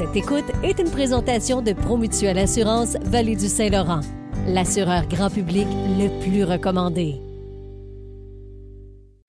Cette écoute est une présentation de Promutuelle Assurance Vallée du Saint-Laurent, l'assureur grand public le plus recommandé.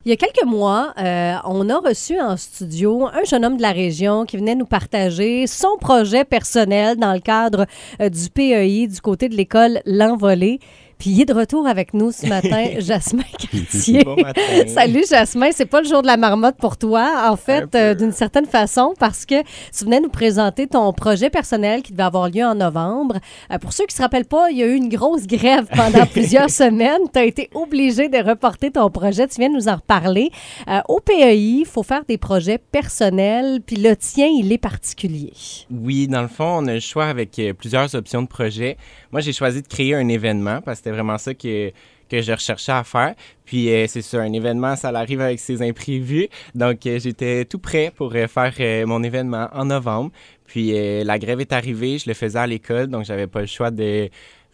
Il y a quelques mois, euh, on a reçu en studio un jeune homme de la région qui venait nous partager son projet personnel dans le cadre euh, du PEI du côté de l'école L'Envolée. Puis il est de retour avec nous ce matin, Jasmin Cartier. Bon matin. Salut Jasmin, c'est pas le jour de la marmotte pour toi, en fait, euh, d'une certaine façon, parce que tu venais nous présenter ton projet personnel qui devait avoir lieu en novembre. Euh, pour ceux qui se rappellent pas, il y a eu une grosse grève pendant plusieurs semaines. Tu as été obligé de reporter ton projet. Tu viens de nous en reparler. Euh, au PEI, il faut faire des projets personnels, puis le tien, il est particulier. Oui, dans le fond, on a le choix avec plusieurs options de projet. Moi, j'ai choisi de créer un événement parce que c'était vraiment ça que, que je recherchais à faire. Puis euh, c'est ça, un événement, ça arrive avec ses imprévus. Donc euh, j'étais tout prêt pour euh, faire mon événement en novembre. Puis la grève est arrivée, je le faisais à l'école, donc j'avais pas le choix de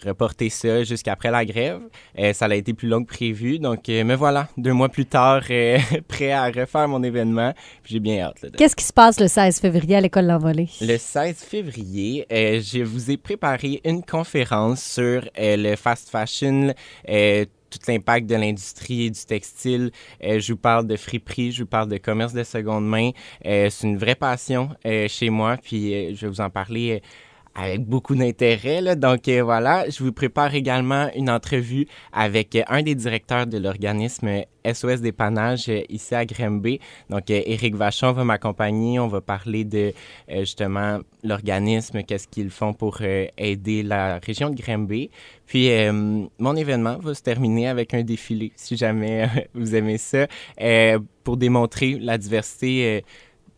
reporter ça jusqu'après la grève. Euh, ça a été plus long que prévu. Donc euh, me voilà, deux mois plus tard, euh, prêt à refaire mon événement. J'ai bien hâte. de- Qu'est-ce qui se passe le 16 février à l'école L'Envolée? Le 16 février, euh, je vous ai préparé une conférence sur le fast fashion, tout l'impact de l'industrie et du textile. Euh, je vous parle de friperie, je vous parle de commerce de seconde main. Euh, c'est une vraie passion euh, chez moi, puis je vais vous en parler. Avec beaucoup d'intérêt. Donc euh, voilà, je vous prépare également une entrevue avec euh, un des directeurs de l'organisme SOS Dépannage euh, ici à Grimby. Donc Éric Vachon va m'accompagner. On va parler de justement l'organisme, qu'est-ce qu'ils font pour aider la région de Grimby. Puis mon événement va se terminer avec un défilé, si jamais vous aimez ça, pour démontrer la diversité.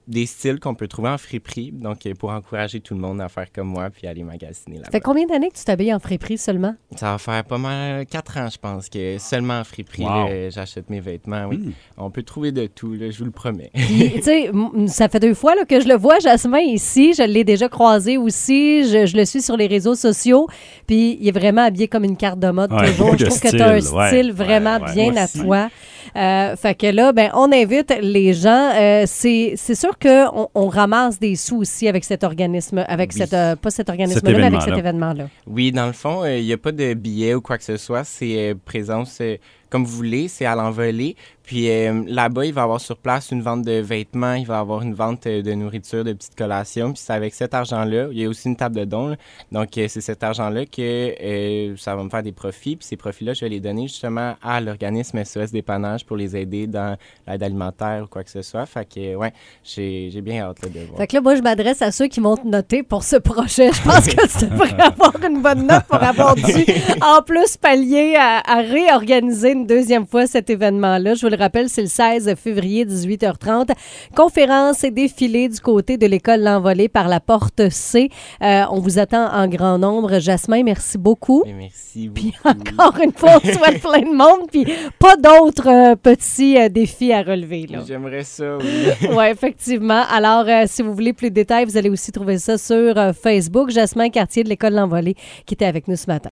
Des styles qu'on peut trouver en friperie, donc euh, pour encourager tout le monde à faire comme moi puis aller magasiner Ça là-bas. fait combien d'années que tu t'habilles en friperie seulement? Ça va faire pas mal quatre ans, je pense, que seulement en friperie, Wow. j'achète mes vêtements. Oui. Hmm. On peut trouver de tout, là, je vous le promets. Tu sais, ça fait deux fois là, que je le vois, Jasmin, ici. Je l'ai déjà croisé aussi. Je, je le suis sur les réseaux sociaux. Puis, il est vraiment habillé comme une carte de mode Ouais, toujours. Je trouve que tu as un style, ouais, vraiment ouais, bien à aussi. toi. Euh, fait que là, ben, on invite les gens. Euh, c'est c'est sûr qu'on on ramasse des sous aussi avec cet organisme, avec Oui. cette, euh, pas cet organisme-là, mais avec cet événement-là. Oui, dans le fond, il n'y a pas de billets ou quoi que ce soit. C'est euh, présence euh, comme vous voulez, c'est à l'envolée. Puis euh, là-bas, il va avoir sur place une vente de vêtements, il va avoir une vente euh, de nourriture, de petites collations. Puis c'est avec cet argent-là, il y a aussi une table de dons. là. Donc euh, c'est cet argent-là que euh, ça va me faire des profits. Puis ces profits-là, je vais les donner justement à l'organisme SOS Dépannage pour les aider dans l'aide alimentaire ou quoi que ce soit. Fait que, ouais, j'ai bien hâte là, de voir. Fait que là, moi, je m'adresse à ceux qui vont te noter pour ce projet. Je pense que tu devrais avoir une bonne note pour avoir dû, en plus, pallier à, à réorganiser une deuxième fois cet événement-là. Je vous le rappelle, c'est le 16 février, 18h30. Conférence et défilé du côté de l'école L'Envolée par la porte C. Euh, on vous attend en grand nombre. Jasmin, merci beaucoup. Et merci Puis beaucoup. encore une fois, on souhaite plein de monde, puis pas d'autres euh, petits euh, défis à relever. J'aimerais ça, oui. Oui, effectivement. Alors, si vous voulez plus de détails, vous allez aussi trouver ça sur Facebook. Jasmin Cartier de l'École L'Envolée qui était avec nous ce matin.